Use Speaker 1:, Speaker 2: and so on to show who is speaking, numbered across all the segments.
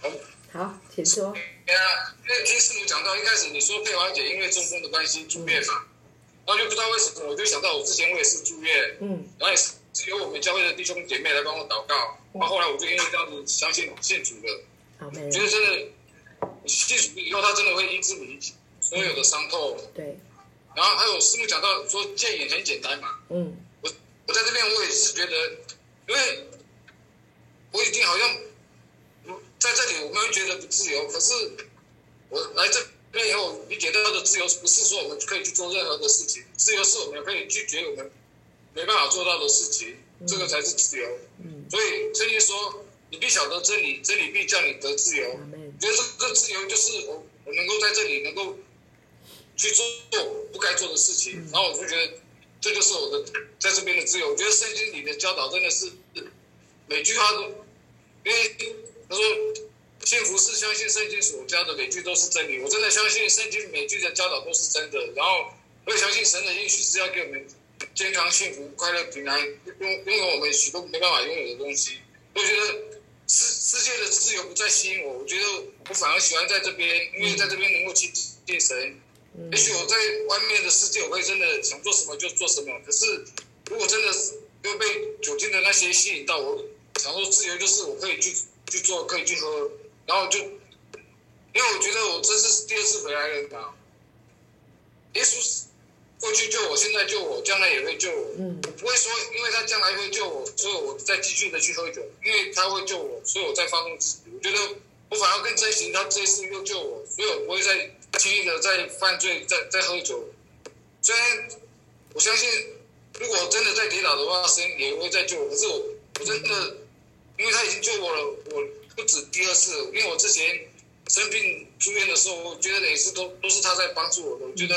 Speaker 1: 好，
Speaker 2: 好，请说。
Speaker 1: 对啊，因为听师母讲到一开始你说佩华姐因为中风的关系住院嘛，然后就不知道为什么，我就想到我之前我也是住院，嗯，然后也是由我们教会的弟兄姐妹来帮我祷告，然后后来我就因为这样子相信信主了，好，觉得真的信主以后他真的会医治你所有的伤痛，
Speaker 2: 对。
Speaker 1: 然后还有师母讲到说戒瘾很简单嘛，嗯，我我在这边我也是觉得，因为我已经好像。在这里我们会觉得不自由，可是我来这边以后理解到的自由，不是说我们可以去做任何的事情，自由是我们可以拒绝我们没办法做到的事情，这个才是自由。所以圣经说，你必晓得真理，真理必叫你得自由。我觉得这个自由就是我我能够在这里能够去做不该做的事情，然后我就觉得这就是我的在这边的自由。我觉得圣经里的教导真的是每句话都因为。他说：“幸福是相信圣经所教的每句都是真理。我真的相信圣经每句的教导都是真的。然后我也相信神的应许是要给我们健康、幸福、快乐、平安，拥拥有我们许多没办法拥有的东西。我觉得世世界的自由不再吸引我，我觉得我反而喜欢在这边，因为在这边能够亲近神。也许我在外面的世界，我会真的想做什么就做什么。可是如果真的是又被酒精的那些吸引到，我想说自由就是我可以去。”去做可以去喝，然后就，因为我觉得我这是第二次回来了嘛。耶稣过去救我，现在救我，将来也会救我。嗯。我不会说，因为他将来会救我，所以我再继续的去喝酒。因为他会救我，所以我再放纵自己。我觉得我反而更珍惜他这一次又救我，所以我不会再轻易的再犯罪、再再喝酒。虽然我相信，如果真的再跌倒的话，神也会再救我。可是我我真的。因为他已经救我了，我不止第二次。因为我之前生病住院的时候，我觉得每次都都是他在帮助我的。我觉得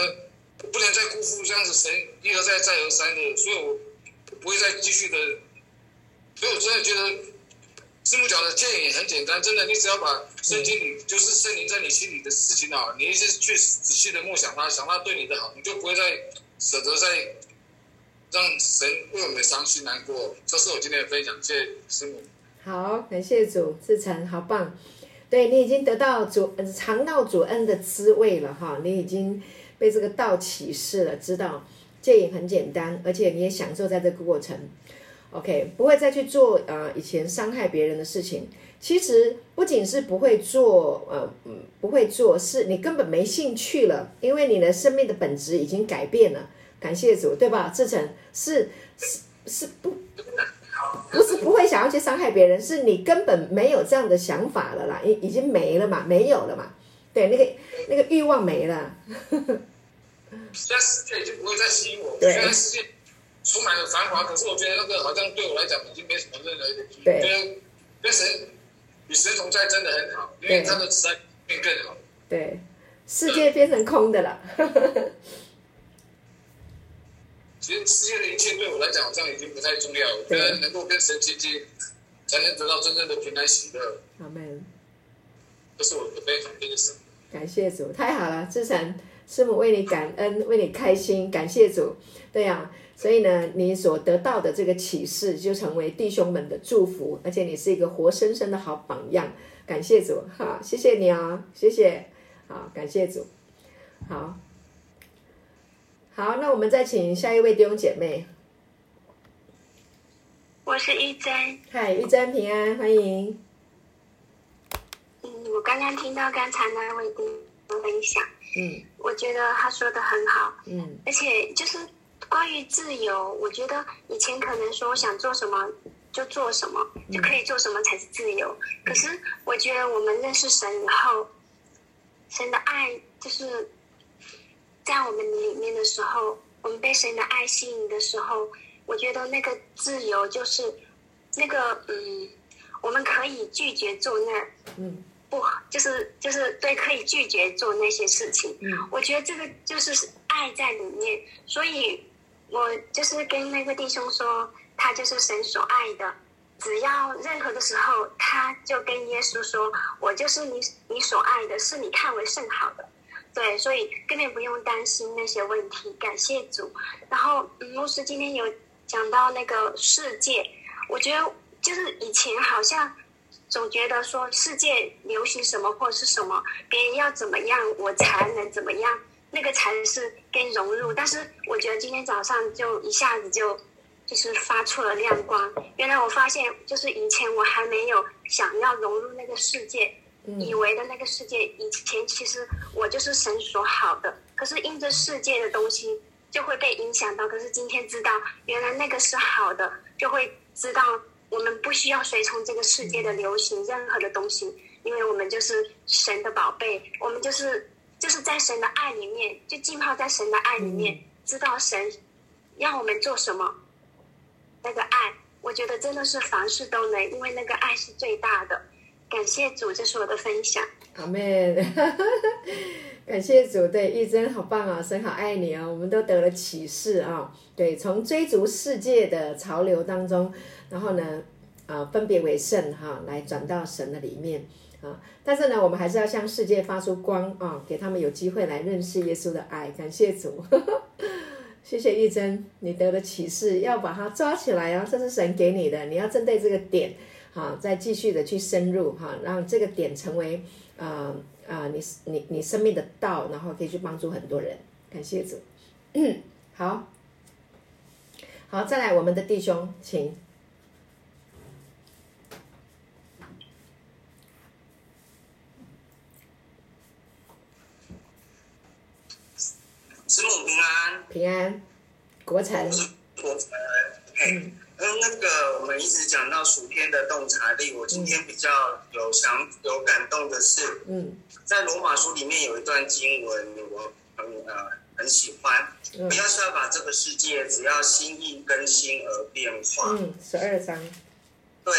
Speaker 1: 我不能再辜负这样子神一而再再而三的，所以我不会再继续的。所以我真的觉得师母讲的建议很简单，真的，你只要把圣经里就是圣灵在你心里的事情啊，你一直去仔细的默想他，想他对你的好，你就不会再舍得再让神为我们伤心难过。这是我今天的分享，谢谢师母。
Speaker 2: 好，感谢主，志成，好棒！对，你已经得到主尝到主恩的滋味了哈，你已经被这个道启示了，知道戒瘾很简单，而且你也享受在这个过程。OK，不会再去做呃以前伤害别人的事情。其实不仅是不会做，呃，不会做，是你根本没兴趣了，因为你的生命的本质已经改变了。感谢主，对吧？志成是是是不。不是不会想要去伤害别人，是你根本没有这样的想法了啦，已已经没了嘛，没有了嘛，对，那个那个欲望没了。
Speaker 1: 现在世界已经不会再吸引我，对，现在世界充满了繁华，可是我觉得那个好像对我来讲已经没什么任何的意义。对，跟神与神同在真的很好，因为他的慈爱变更好。
Speaker 2: 对，世界变成空的了。
Speaker 1: 其实世界的一切对我来讲好像已经不太重要，我觉得能够跟神亲近，才能得到真正的平安喜乐。
Speaker 2: 阿门。
Speaker 1: 这是我的非常感谢神。
Speaker 2: 感谢主，太好了，志成师母为你感恩，为你开心，感谢主。对呀、啊，所以呢，你所得到的这个启示就成为弟兄们的祝福，而且你是一个活生生的好榜样。感谢主，好，谢谢你啊、哦，谢谢，好，感谢主，好。好，那我们再请下一位弟兄姐妹。
Speaker 3: 我是玉珍。
Speaker 2: 嗨，玉珍平安，欢迎。
Speaker 3: 嗯，我刚刚听到刚才那位弟兄分享，嗯，我觉得他说的很好，嗯，而且就是关于自由，我觉得以前可能说想做什么就做什么，就可以做什么才是自由。嗯，可是我觉得我们认识神以后，神的爱就是。在我们里面的时候，我们被神的爱吸引的时候，我觉得那个自由就是那个嗯，我们可以拒绝做那嗯不就是就是对，可以拒绝做那些事情。嗯，我觉得这个就是爱在里面，所以我就是跟那个弟兄说，他就是神所爱的。只要任何的时候，他就跟耶稣说：“我就是你你所爱的，是你看为甚好的。”对，所以根本不用担心那些问题，感谢主。然后，牧师今天有讲到那个世界，我觉得就是以前好像总觉得说世界流行什么或者是什么，别人要怎么样我才能怎么样，那个才是跟融入。但是我觉得今天早上就一下子就就是发出了亮光。原来我发现，就是以前我还没有想要融入那个世界，以为的那个世界，以前其实我就是神所好的，可是因着世界的东西就会被影响到。可是今天知道，原来那个是好的，就会知道。我们不需要随从这个世界的流行，任何的东西，因为我们就是神的宝贝，我们就是就是在神的爱里面，就浸泡在神的爱里面，知道神让我们做什么。那个爱，我觉得真的是凡事都能，因为那个爱是最大的。感谢主，这是我的分享。
Speaker 2: 阿门，感谢主，对，玉珍好棒啊，神好爱你啊，我们都得了启示啊，对，从追逐世界的潮流当中。然后呢，啊，分别为圣哈，来转到神的里面啊。但是呢，我们还是要向世界发出光啊，给他们有机会来认识耶稣的爱。感谢主，呵 呵谢谢玉珍，你得了启示，要把它抓起来啊，这是神给你的，你要针对这个点，哈，再继续的去深入哈，让这个点成为啊啊，你你你生命的道，然后可以去帮助很多人。感谢主，好，好，再来我们的弟兄，请。
Speaker 4: 师母平安，
Speaker 2: 平安，国成，
Speaker 4: 国成，嘿，嗯，那个我们一直讲到薯片的洞察力，我今天比较有想有感动的是，嗯，在罗马书里面有一段经文，我很呃很喜欢，不要是要把这个世界，只要心意更新而变化，
Speaker 2: 嗯，十二章，
Speaker 4: 对，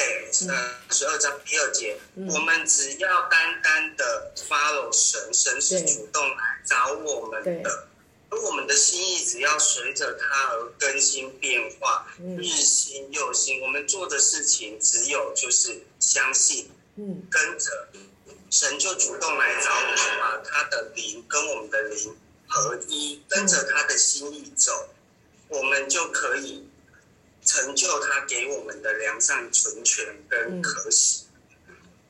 Speaker 4: 呃，十二章第二节，我们只要单单的 follow 神，神是主动来找我们的。而我们的心意只要随着它而更新变化，日新又新。我们做的事情只有就是相信，嗯跟着神就主动来找我们，把他的灵跟我们的灵合一，跟着他的心意走，我们就可以成就他给我们的良善、纯全跟可喜。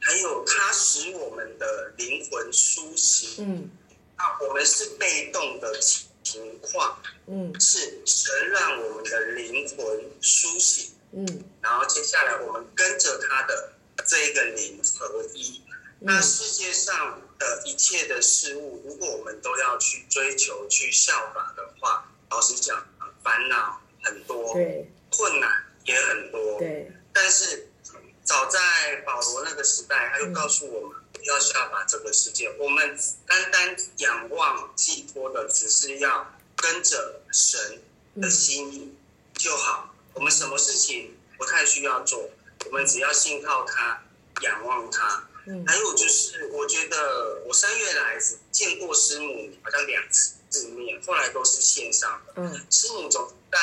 Speaker 4: 还有他使我们的灵魂苏醒。那我们是被动的。情况，嗯，是神让我们的灵魂苏醒，嗯，然后接下来我们跟着他的这一个灵合一。那世界上的一切的事物，如果我们都要去追求、去效法的话，老实讲，烦恼很多，对，困难也很多，对。但是早在保罗那个时代，他就告诉我们。要效法这个世界，我们单单仰望寄托的，只是要跟着神的心意就好。我们什么事情不太需要做，我们只要信靠他，仰望他。还有就是，我觉得我三月来见过师母，好像两次面，后来都是线上的。嗯师母总在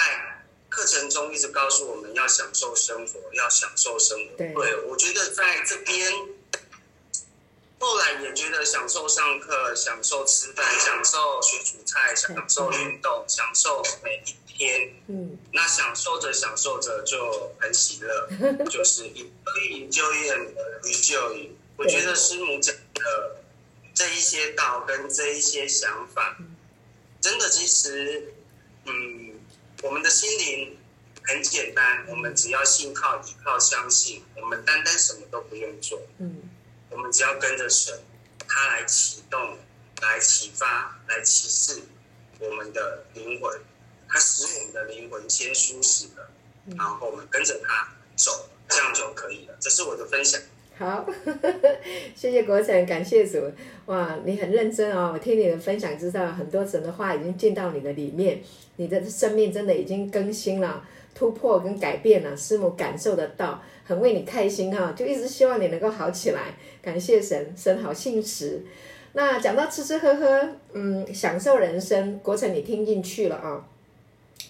Speaker 4: 课程中一直告诉我们要享受生活，要享受生活。对，我觉得在这边。后来也觉得享受上课，享受吃饭，享受学煮菜，享受运动，享受每一天。嗯，那享受着享受着就很喜乐，就是一一就业一就业。我觉得师母讲的这一些道跟这一些想法，真的其实，嗯，我们的心灵很简单，我们只要信靠、依靠、相信，我们单单什么都不用做。嗯。我们只要跟着神，他来启动、来启发、来启示我们的灵魂，他使我们的灵魂先舒适了，然后我们跟着他走，这样就可以了。这是我的分享。
Speaker 2: 好，呵 呵谢谢国成，感谢主。哇，你很认真哦，我听你的分享，知道很多神的话已经进到你的里面，你的生命真的已经更新了、突破跟改变了。师母感受得到。很为你开心哈，就一直希望你能够好起来。感谢神，神好信实。那讲到吃吃喝喝，嗯，享受人生，国成你听进去了啊，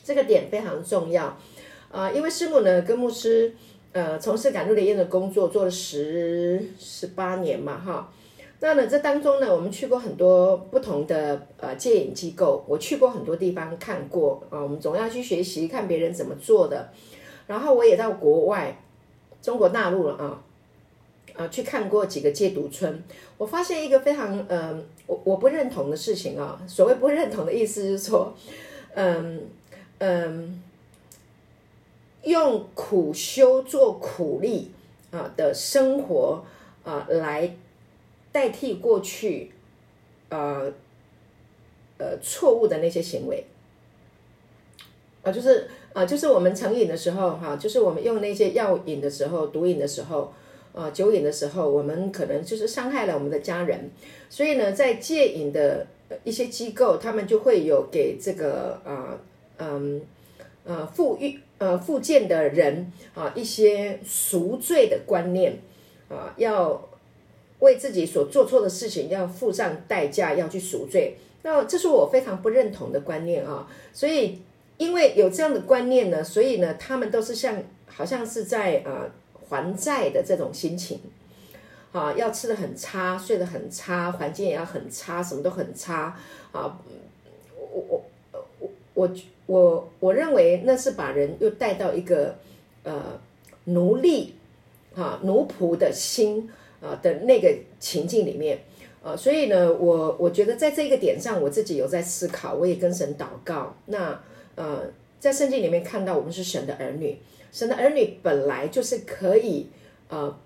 Speaker 2: 这个点非常重要啊。因为师母呢跟牧师呃从事感路灵验的工作做了十十八年嘛哈。那呢这当中呢，我们去过很多不同的呃戒瘾机构，我去过很多地方看过啊。我们总要去学习看别人怎么做的，然后我也到国外。中国大陆了啊，啊去看过几个戒毒村，我发现一个非常嗯，我我不认同的事情啊。所谓不认同的意思是说，嗯嗯，用苦修做苦力啊的生活啊来代替过去呃呃错误的那些行为啊，就是。啊，就是我们成瘾的时候，哈，就是我们用那些药瘾的时候、毒瘾的时候，啊，酒瘾的时候，我们可能就是伤害了我们的家人。所以呢，在戒瘾的一些机构，他们就会有给这个啊，嗯，呃，复育呃复健的人啊一些赎罪的观念啊，要为自己所做错的事情要付上代价，要去赎罪。那这是我非常不认同的观念啊，所以。因为有这样的观念呢，所以呢，他们都是像好像是在呃还债的这种心情，啊，要吃得很差，睡得很差，环境也要很差，什么都很差啊。我我我我我我认为那是把人又带到一个呃奴隶啊奴仆的心啊的那个情境里面呃，所以呢，我我觉得在这个点上，我自己有在思考，我也跟神祷告，那。呃，在圣经里面看到我们是神的儿女，神的儿女本来就是可以呃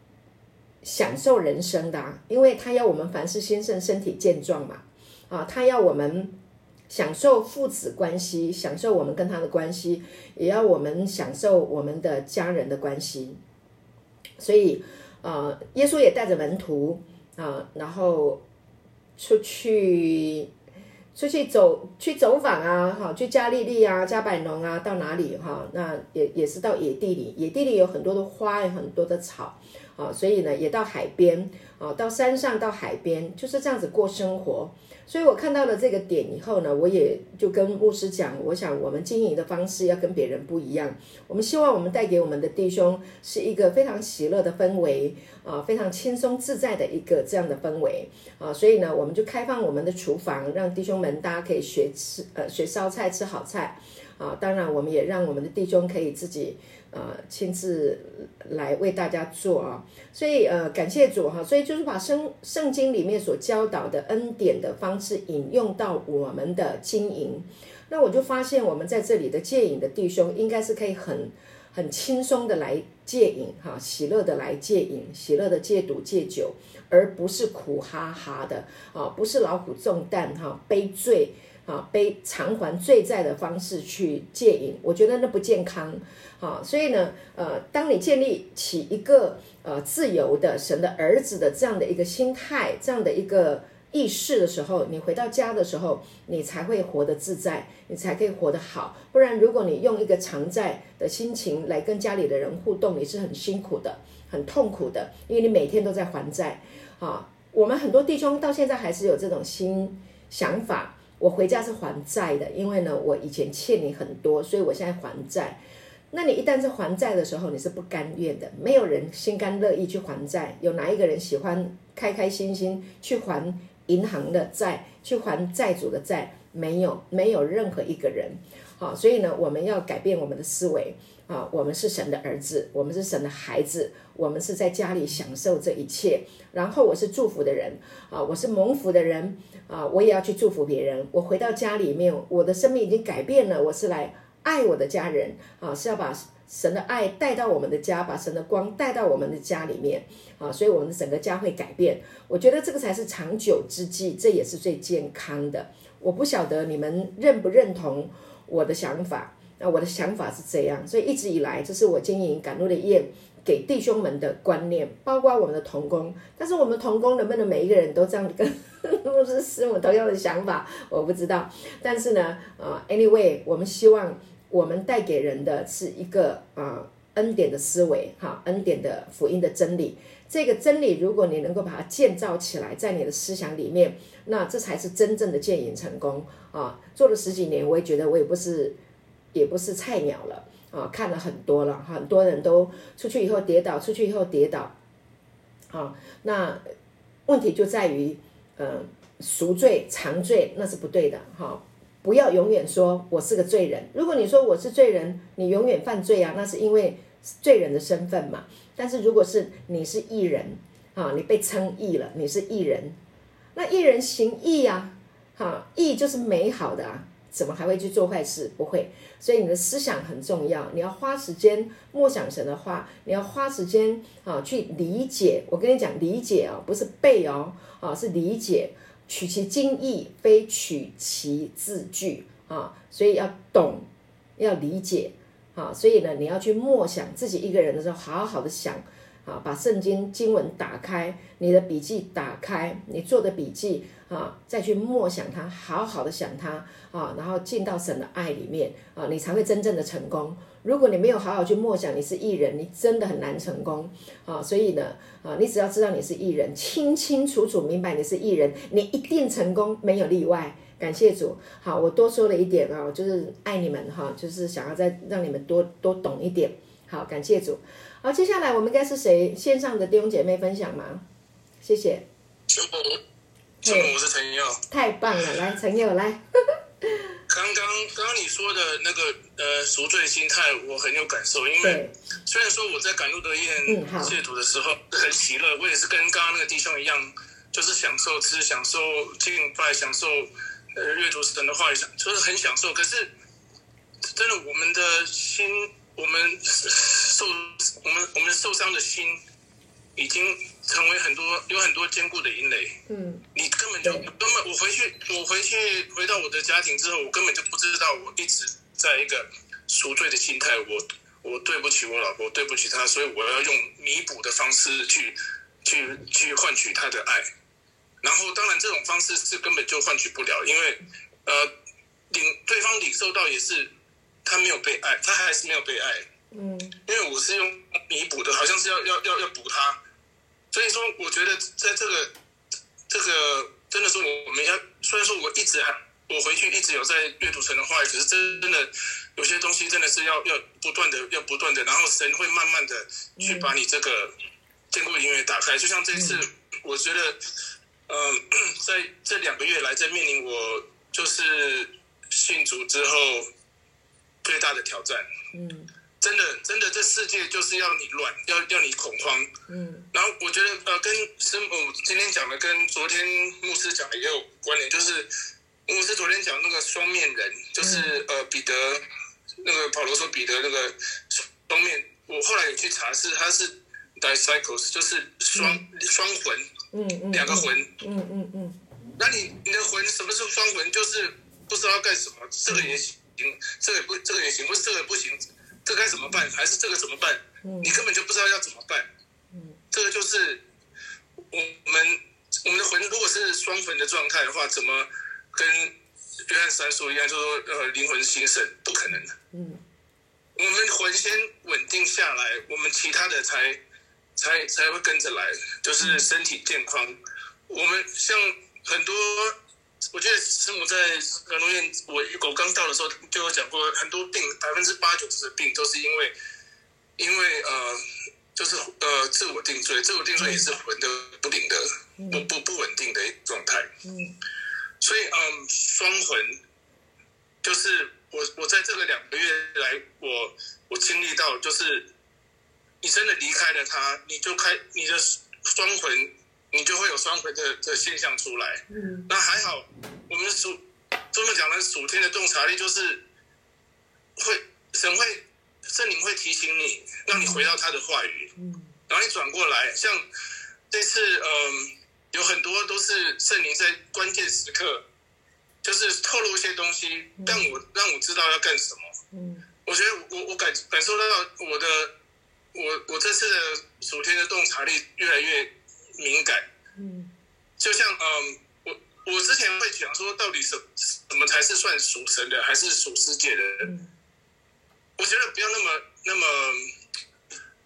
Speaker 2: 享受人生的啊，因为他要我们凡事兴盛，身体健壮嘛，啊，他要我们享受父子关系，享受我们跟他的关系，也要我们享受我们的家人的关系，所以呃，耶稣也带着门徒啊，然后出去。出去走去走访啊，哈，去加利利啊，加百农啊，到哪里哈？那也也是到野地里，野地里有很多的花，有很多的草，啊，所以呢，也到海边啊，到山上，到海边，就是这样子过生活。所以我看到了这个点以后呢，我也就跟牧师讲，我想我们经营的方式要跟别人不一样。我们希望我们带给我们的弟兄是一个非常喜乐的氛围啊，非常轻松自在的一个这样的氛围啊。所以呢，我们就开放我们的厨房，让弟兄们大家可以学吃呃学烧菜吃好菜啊。当然，我们也让我们的弟兄可以自己。呃，亲自来为大家做啊，所以呃，感谢主哈，所以就是把圣圣经里面所教导的恩典的方式引用到我们的经营，那我就发现我们在这里的戒瘾的弟兄，应该是可以很很轻松的来戒瘾哈，喜乐的来戒瘾，喜乐的戒赌戒酒，而不是苦哈哈的啊，不是劳苦重担哈，背罪啊，背偿还罪债的方式去戒瘾，我觉得那不健康。好，所以呢，呃，当你建立起一个呃自由的神的儿子的这样的一个心态，这样的一个意识的时候，你回到家的时候，你才会活得自在，你才可以活得好。不然，如果你用一个偿债的心情来跟家里的人互动，你是很辛苦的，很痛苦的，因为你每天都在还债。啊，我们很多弟兄到现在还是有这种新想法，我回家是还债的，因为呢，我以前欠你很多，所以我现在还债。那你一旦是还债的时候，你是不甘愿的。没有人心甘乐意去还债，有哪一个人喜欢开开心心去还银行的债，去还债主的债？没有，没有任何一个人。好，所以呢，我们要改变我们的思维啊！我们是神的儿子，我们是神的孩子，我们是在家里享受这一切。然后我是祝福的人啊，我是蒙福的人啊，我也要去祝福别人。我回到家里面，我的生命已经改变了，我是来。爱我的家人啊，是要把神的爱带到我们的家，把神的光带到我们的家里面啊，所以我们整个家会改变。我觉得这个才是长久之计，这也是最健康的。我不晓得你们认不认同我的想法，那我的想法是这样，所以一直以来这是我经营赶路的业给弟兄们的观念，包括我们的同工。但是我们同工能不能每一个人都这样跟牧师 师母同样的想法，我不知道。但是呢，啊，anyway，我们希望。我们带给人的是一个啊、恩典的思维，哈，恩典的福音的真理。这个真理，如果你能够把它建造起来，在你的思想里面，那这才是真正的戒瘾成功啊！做了十几年，我也觉得我也不是，也不是菜鸟了啊！看了很多了，很多人都出去以后跌倒，出去以后跌倒，啊，那问题就在于，嗯、赎罪偿罪那是不对的，哈、不要永远说我是个罪人。如果你说我是罪人，你永远犯罪啊，那是因为罪人的身份嘛。但是如果是你是艺人啊，你被称义了，你是艺人。那艺人行义啊，哈，义就是美好的啊，怎么还会去做坏事？不会。所以你的思想很重要，你要花时间默想神的话，你要花时间啊去理解。我跟你讲，理解哦，不是背哦，啊，是理解。取其精义，非取其字句啊，所以要懂，要理解啊，所以呢，你要去默想自己一个人的时候，好好的想啊，把圣经经文打开，你的笔记打开，你做的笔记啊，再去默想它，好好的想它啊，然后进到神的爱里面啊，你才会真正的成功。如果你没有好好去默想你是艺人，你真的很难成功啊！所以呢，啊，你只要知道你是艺人，清清楚楚明白你是艺人，你一定成功，没有例外。感谢主。好，我多说了一点啊，就是爱你们哈，就是想要再让你们多多懂一点。好，感谢主。好，接下来我们应该是谁线上的弟兄姐妹分享吗？谢谢。
Speaker 5: 师母，师母，我是陈佑。
Speaker 2: 太棒了，来，陈佑来。
Speaker 5: 刚刚刚刚你说的那个呃赎罪心态，我很有感受。因为虽然说我在赶路得堰谢主的时候 很喜乐，我也是跟刚刚那个弟兄一样，就是享受吃、享受敬拜、享受呃阅读神的话语，就是很享受。可是真的，我们的心，我们受我们我们受伤的心，已经成为很多有很多坚固的阴雷。嗯，你根本就根本我回去我回去回到我的家庭之后，我根本就不知道我一直在一个赎罪的心态。我我对不起我老婆，对不起她，所以我要用弥补的方式去去去换取她的爱。然后当然这种方式是根本就换取不了，因为呃领对方领受到也是他没有被爱，他还是没有被爱。嗯，因为我是用弥补的，好像是要要要要补他。所以说，我觉得在这个这个真的是我我们要，虽然说我一直还我回去一直有在阅读神的话语，可是真真的有些东西真的是要要不断的要不断的，然后神会慢慢的去把你这个坚固的营垒打开。就像这次，我觉得，呃，在这两个月来，在面临我就是信主之后最大的挑战。嗯。真的，真的，这世界就是要你乱，要要你恐慌。嗯，然后我觉得，呃，跟师母今天讲的，跟昨天牧师讲的也有关联，就是牧师昨天讲那个双面人，就是、嗯、呃彼得，那个保罗说彼得那个双面，我后来也去查是他是 disciples，就是双、嗯、双魂，嗯嗯，两个魂，嗯嗯嗯，那你你的魂什么是双魂？就是不知道要干什么，这个也行，这个也不这个也行，不是这个不行。这该怎么办？还是这个怎么办？你根本就不知道要怎么办。这个就是我们我们的魂，如果是双魂的状态的话，怎么跟约翰三叔一样，就说呃灵魂兴盛，不可能的。嗯，我们魂先稳定下来，我们其他的才才才会跟着来，就是身体健康。我们像很多。我觉得师母在赶路得堰，我我刚到的时候就有讲过，很多病百分之八九十的病都是因为，因为呃，就是呃自我定罪，自我定罪也是魂的不灵的，不不不稳定的状态。嗯，所以嗯，双魂就是我我在这个两个月来，我我经历到，就是你真的离开了他，你就开你的双魂。你就会有双回的的现象出来。嗯，那还好，我们属这么讲的属天的洞察力，就是会神会圣灵会提醒你，让你回到他的话语。嗯，然后你转过来，像这次，嗯，有很多都是圣灵在关键时刻，就是透露一些东西，让我让我知道要干什么。嗯，我觉得我我感感受到我的我我这次的属天的洞察力越来越。敏感，嗯，就像嗯，我我之前会讲说，到底什什么才是算属神的，还是属世界的？嗯，我觉得不要那么那么，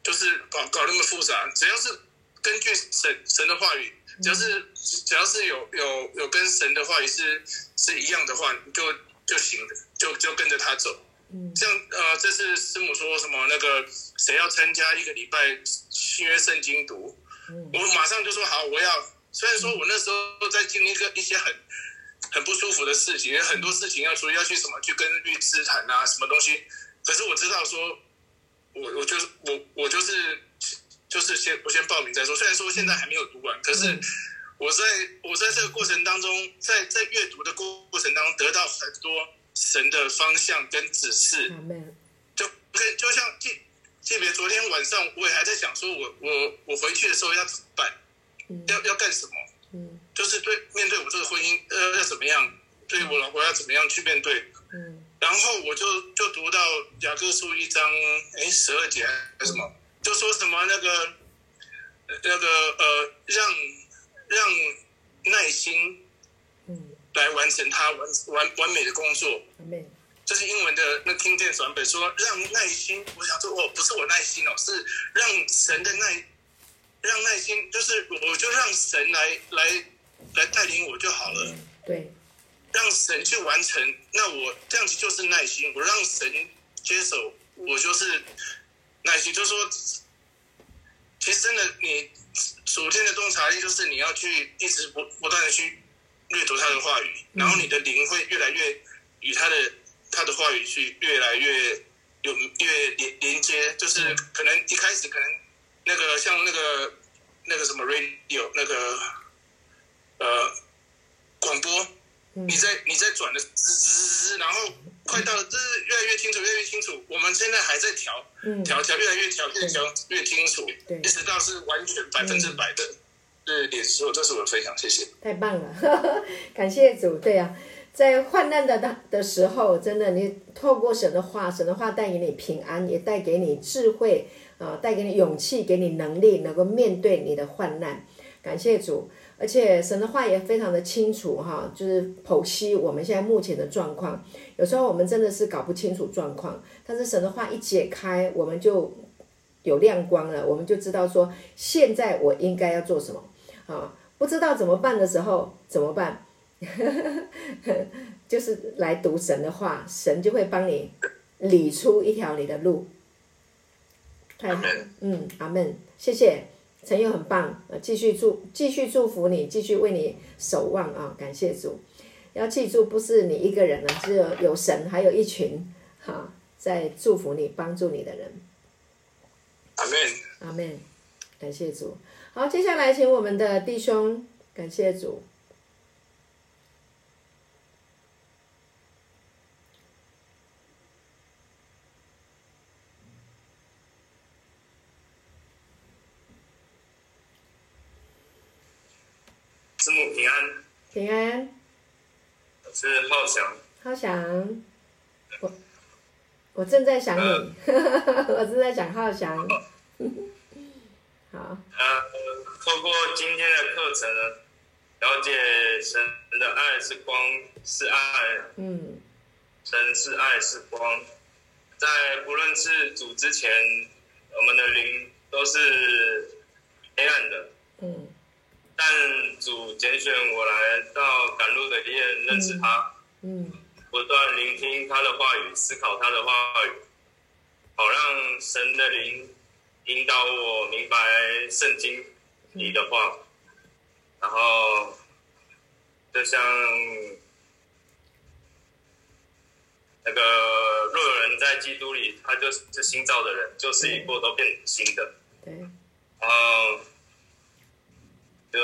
Speaker 5: 就是搞搞那么复杂，只要是根据神神的话语，只要是只要是有有有跟神的话语是是一样的话，就就行了，就就跟着他走。嗯，像呃，这次师母说什么那个谁要参加一个礼拜新约圣经读。我马上就说好，我要。虽然说我那时候在经历一个一些很很不舒服的事情，有很多事情要处理，要去什么去跟律师谈啊，什么东西。可是我知道说，我我就是我我就是就是先我先报名再说。虽然说现在还没有读完，可是我在我在这个过程当中，在在阅读的过过程当中，得到很多神的方向跟指示。就可以就像记记别昨天晚上我也还在想说我我我回去的时候要怎么办，要要干什么？嗯，就是对面对我这个婚姻呃要怎么样？对我老婆要怎么样去面对？嗯，然后我就就读到雅各书一章，哎，十二节还是什么，就说什么那个那个呃，让让耐心，嗯，来完成他完完完美的工作。嗯，这是英文的那 King James 版本说让耐心。我想说，哦，不是我耐心哦，是让神的耐，让耐心，就是我就让神来来来带领我就好了。
Speaker 2: 对。
Speaker 5: 让神去完成，那我这样子就是耐心。我让神接手，我就是耐心。就是说，其实真的，你属天的洞察力就是你要去一直不不断的去阅读他的话语，然后你的灵会越来越与他的他的话语去越来越有越连连接。就是可能一开始可能那个像那个那个什么 radio 那个呃广播。你在你在转的滋滋滋，然后快到就是越来越清楚，越来越清楚。我们现在还在调，调调越来越调，越调越清楚，一直到是完全百分之百的对脸书。这是我的分享，谢谢。
Speaker 2: 太棒了，感谢主。对呀、啊，在患难的的的时候，真的你透过神的话，神的话带给你平安，也带给你智慧啊，带给你勇气，给你能力，能够面对你的患难。感谢主。而且神的话也非常的清楚哈，就是剖析我们现在目前的状况。有时候我们真的是搞不清楚状况，但是神的话一解开，我们就有亮光了，我们就知道说现在我应该要做什么啊？不知道怎么办的时候怎么办？就是来读神的话，神就会帮你理出一条你的路。太好了，嗯，阿门，谢谢。陈友很棒，呃，继续祝，继续祝福你，继续为你守望啊！感谢主，要记住，不是你一个人了，只有有神，还有一群哈在祝福你、帮助你的人。
Speaker 5: 阿门，
Speaker 2: 阿门，感谢主。好，接下来请我们的弟兄，感谢主。平安，平安
Speaker 6: 我是浩翔。
Speaker 2: 浩翔，我我正在想你，呃、我正在想浩翔。好。
Speaker 6: 呃，透过今天的课程呢，了解神的爱是光，是爱。嗯。神是爱是光，在不论是主之前，我们的灵都是黑暗的。嗯。但主拣选我来到赶路的黑夜认识他，嗯，不断聆听他的话语，思考他的话语，好让神的灵引导我明白圣经里的话，然后就像那个若有人在基督里，他就是新造的人，旧事已过，都变新的，对，然后。的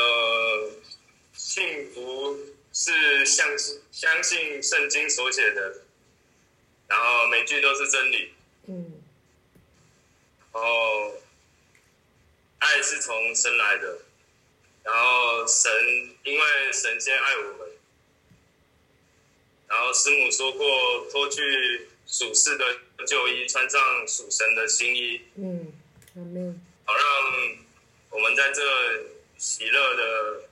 Speaker 6: 幸福是相相信圣经所写的，然后每句都是真理。嗯。然后爱是从神来的，然后神因为神先爱我们，然后师母说过脱去属世的旧衣，穿上属神的新衣。嗯。好让我们在这。喜乐的，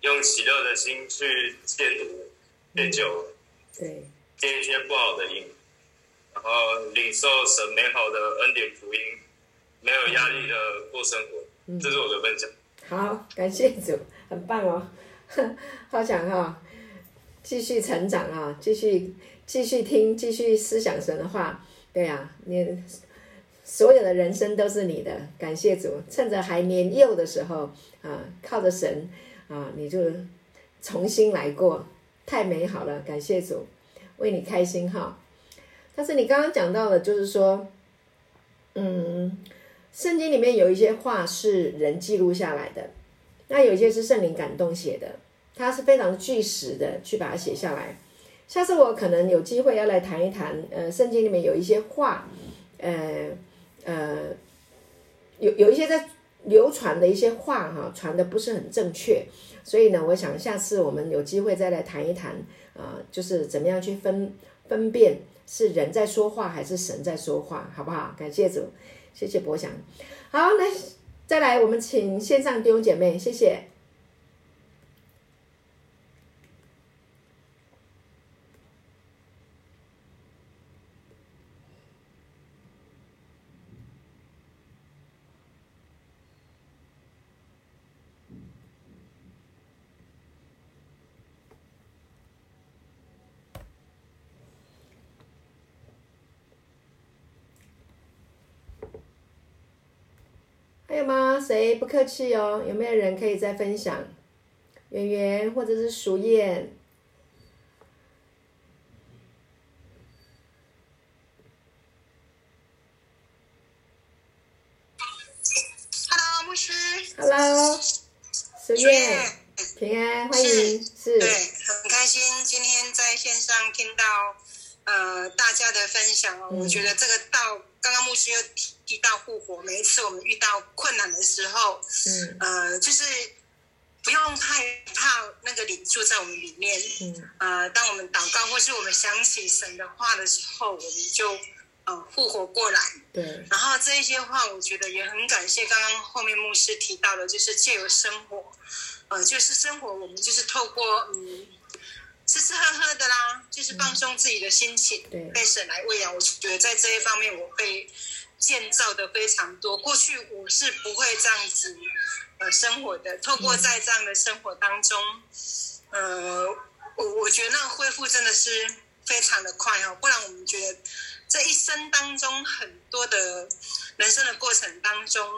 Speaker 6: 用喜乐的心去戒毒、戒酒，对，戒一些不好的瘾，然后领受神美好的恩典福音，没有压力的过生活，嗯、这是我的分享。
Speaker 2: 好，感谢主，很棒哦，好想哈、哦，继续成长啊、哦，继续继续听，继续思想神的话，对呀、啊，你。所有的人生都是你的，感谢主，趁着还年幼的时候啊，靠着神啊，你就重新来过，太美好了，感谢主，为你开心哈。但是你刚刚讲到的，就是说，嗯，圣经里面有一些话是人记录下来的，那有一些是圣灵感动写的，它是非常具实的，去把它写下来。下次我可能有机会要来谈一谈，呃，圣经里面有一些话，呃呃，有有一些在流传的一些话哈，传的不是很正确，所以呢，我想下次我们有机会再来谈一谈，啊、呃，就是怎么样去分分辨是人在说话还是神在说话，好不好？感谢主。谢谢博祥，好，那再来，我们请线上弟兄姐妹，谢谢。还有吗？谁不客气哦？有没有人可以再分享？圆圆或者是淑燕
Speaker 7: ？Hello，牧师。
Speaker 2: Hello，淑燕，平安，欢迎。是，
Speaker 7: 是对，很开心今天在线上听到呃大家的分享哦，嗯、我觉得这个到。刚刚牧师又提提到复活，每一次我们遇到困难的时候，嗯，呃，就是不用害怕那个灵住在我们里面，嗯，呃，当我们祷告或是我们想起神的话的时候，我们就呃复活过来，对。然后这一些话，我觉得也很感谢刚刚后面牧师提到的，就是借由生活，呃，就是生活，我们就是透过嗯。吃吃喝喝的啦，就是放松自己的心情，对、被神来喂养。我觉得在这一方面，我会建造的非常多。过去我是不会这样子呃生活的，透过在这样的生活当中，呃，我我觉得那个恢复真的是非常的快哦。不然我们觉得这一生当中很多的人生的过程当中。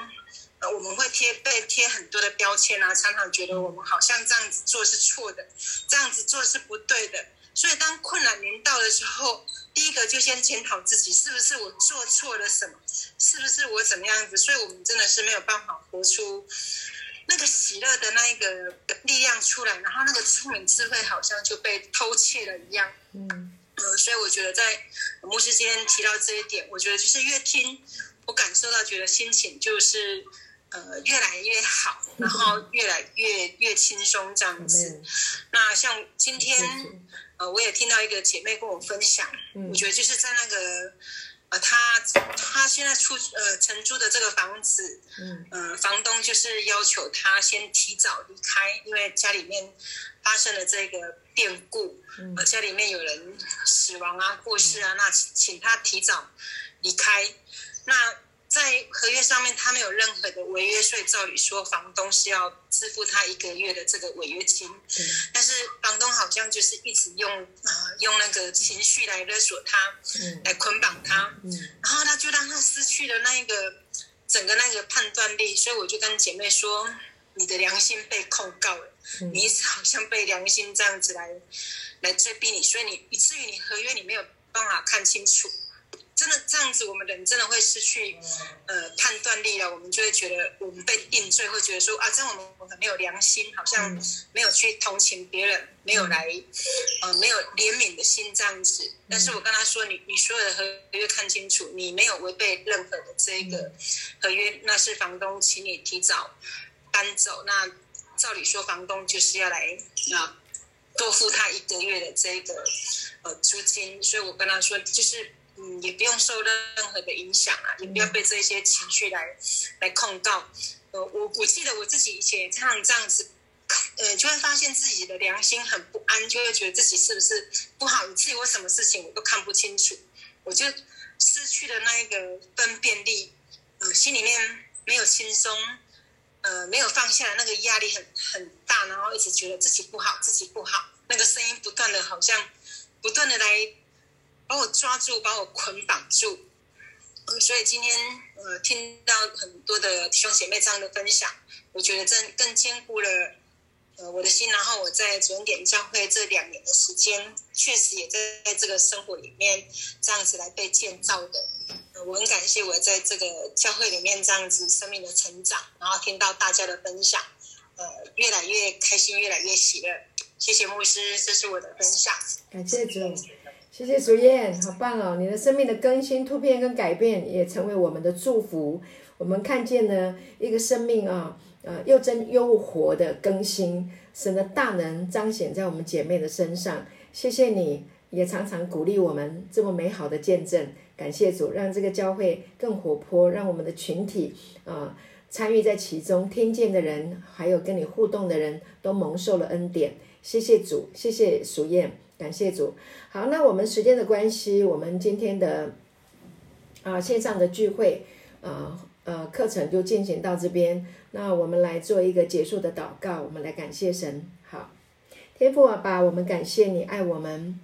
Speaker 7: 我们会贴被贴很多的标签啊，常常觉得我们好像这样子做是错的，这样子做是不对的。所以当困难临到的时候，第一个就先检讨自己，是不是我做错了什么？是不是我怎么样子？所以我们真的是没有办法活出那个喜乐的那一个力量出来，然后那个聪明智慧好像就被偷窃了一样。嗯，呃，所以我觉得在牧师今天提到这一点，我觉得就是越听，我感受到觉得心情就是。呃，越来越好，然后越来越越轻松这样子。那像今天，呃，我也听到一个姐妹跟我分享，我觉得就是在那个，呃，她她现在出呃承租的这个房子，嗯，呃，房东就是要求她先提早离开，因为家里面发生了这个变故，呃，家里面有人死亡啊、过世啊，那请请她提早离开，那。在合约上面，他没有任何的违约税。照理说，房东是要支付他一个月的这个违约金。嗯。但是房东好像就是一直用啊、呃，用那个情绪来勒索他，嗯，来捆绑他，嗯。然后他就让他失去了那一个整个那个判断力。所以我就跟姐妹说，你的良心被控告了，嗯、你好像被良心这样子来来追逼你，所以你以至于你合约你没有办法看清楚。真的这样子，我们人真的会失去呃判断力了。我们就会觉得我们被定罪，会觉得说啊，这样我们我们没有良心，好像没有去同情别人，没有来呃没有怜悯的心这样子。但是我跟他说，你你所有的合约看清楚，你没有违背任何的这个合约，那是房东请你提早搬走。那照理说，房东就是要来啊多付他一个月的这个呃租金。所以我跟他说，就是。嗯，也不用受任何的影响啊，也不要被这些情绪来来控告。呃，我我记得我自己以前也常常这样子，呃，就会发现自己的良心很不安，就会觉得自己是不是不好，以至于我什么事情我都看不清楚，我就失去了那一个分辨力，呃，心里面没有轻松，呃，没有放下来，那个压力很很大，然后一直觉得自己不好，自己不好，那个声音不断的，好像不断的来。把我抓住，把我捆绑住，嗯，所以今天呃听到很多的弟兄姐妹这样的分享，我觉得这更坚固了呃我的心。然后我在主恩典教会这两年的时间，确实也在在这个生活里面这样子来被建造的。我很感谢我在这个教会里面这样子生命的成长，然后听到大家的分享，呃，越来越开心，越来越喜乐。谢谢牧师，这是我的分享。
Speaker 2: 感谢主，谢谢淑燕，好棒哦！你的生命的更新、突变跟改变，也成为我们的祝福。我们看见了一个生命啊，呃，又真又活的更新，神的大能彰显在我们姐妹的身上。谢谢你，也常常鼓励我们这么美好的见证。感谢主，让这个教会更活泼，让我们的群体啊参与在其中，听见的人，还有跟你互动的人都蒙受了恩典。谢谢主，谢谢淑燕，感谢主。好，那我们时间的关系，我们今天的啊线上的聚会啊。呃，课程就进行到这边。那我们来做一个结束的祷告，我们来感谢神。好，天父啊，把，我们感谢你爱我们，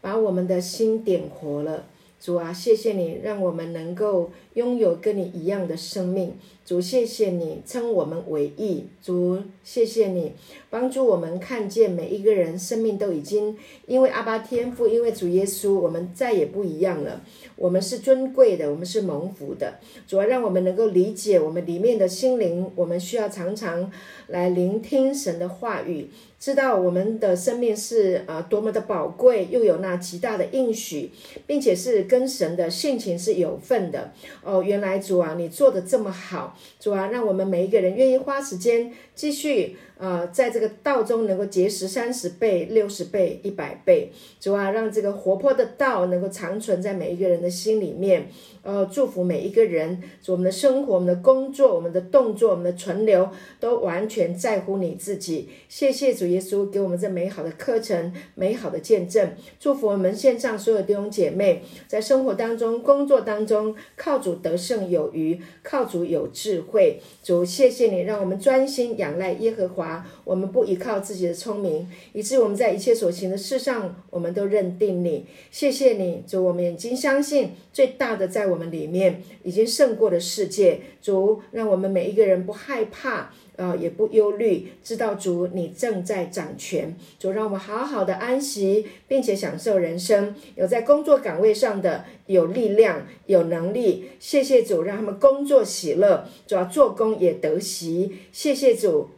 Speaker 2: 把我们的心点活了。主啊，谢谢你让我们能够拥有跟你一样的生命。主，谢谢你称我们为义。主，谢谢你帮助我们看见每一个人生命都已经因为阿爸天父，因为主耶稣，我们再也不一样了。我们是尊贵的，我们是蒙福的。主要让我们能够理解我们里面的心灵，我们需要常常来聆听神的话语。知道我们的生命是啊多么的宝贵，又有那极大的应许，并且是跟神的性情是有份的哦。原来主啊，你做的这么好，主啊，让我们每一个人愿意花时间继续。呃，在这个道中能够结实三十倍、六十倍、一百倍，主啊，让这个活泼的道能够长存在每一个人的心里面。呃，祝福每一个人，主，我们的生活、我们的工作、我们的动作、我们的存留，都完全在乎你自己。谢谢主耶稣给我们这美好的课程、美好的见证。祝福我们线上所有弟兄姐妹，在生活当中、工作当中，靠主得胜有余，靠主有智慧。主，谢谢你，让我们专心仰赖耶和华。我们不依靠自己的聪明，以致我们在一切所行的事上，我们都认定你。谢谢你，主，我们已经相信最大的在我们里面，已经胜过了世界。主，让我们每一个人不害怕。啊、呃，也不忧虑，知道主你正在掌权。主让我们好好的安息，并且享受人生。有在工作岗位上的有力量、有能力，谢谢主，让他们工作喜乐，主要做工也得喜。谢谢主。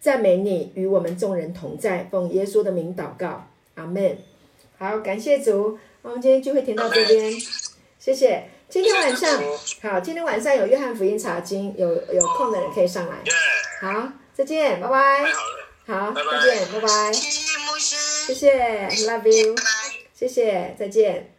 Speaker 2: 赞美你与我们众人同在，奉耶稣的名祷告，阿门。好，感谢主，我们今天聚会停到这边，谢谢。今天晚上，好，今天晚上有约翰福音查经，有有空的人可以上来。好，再见，拜拜。好，再见，拜拜。谢谢牧师，谢谢，love you，谢谢，再见。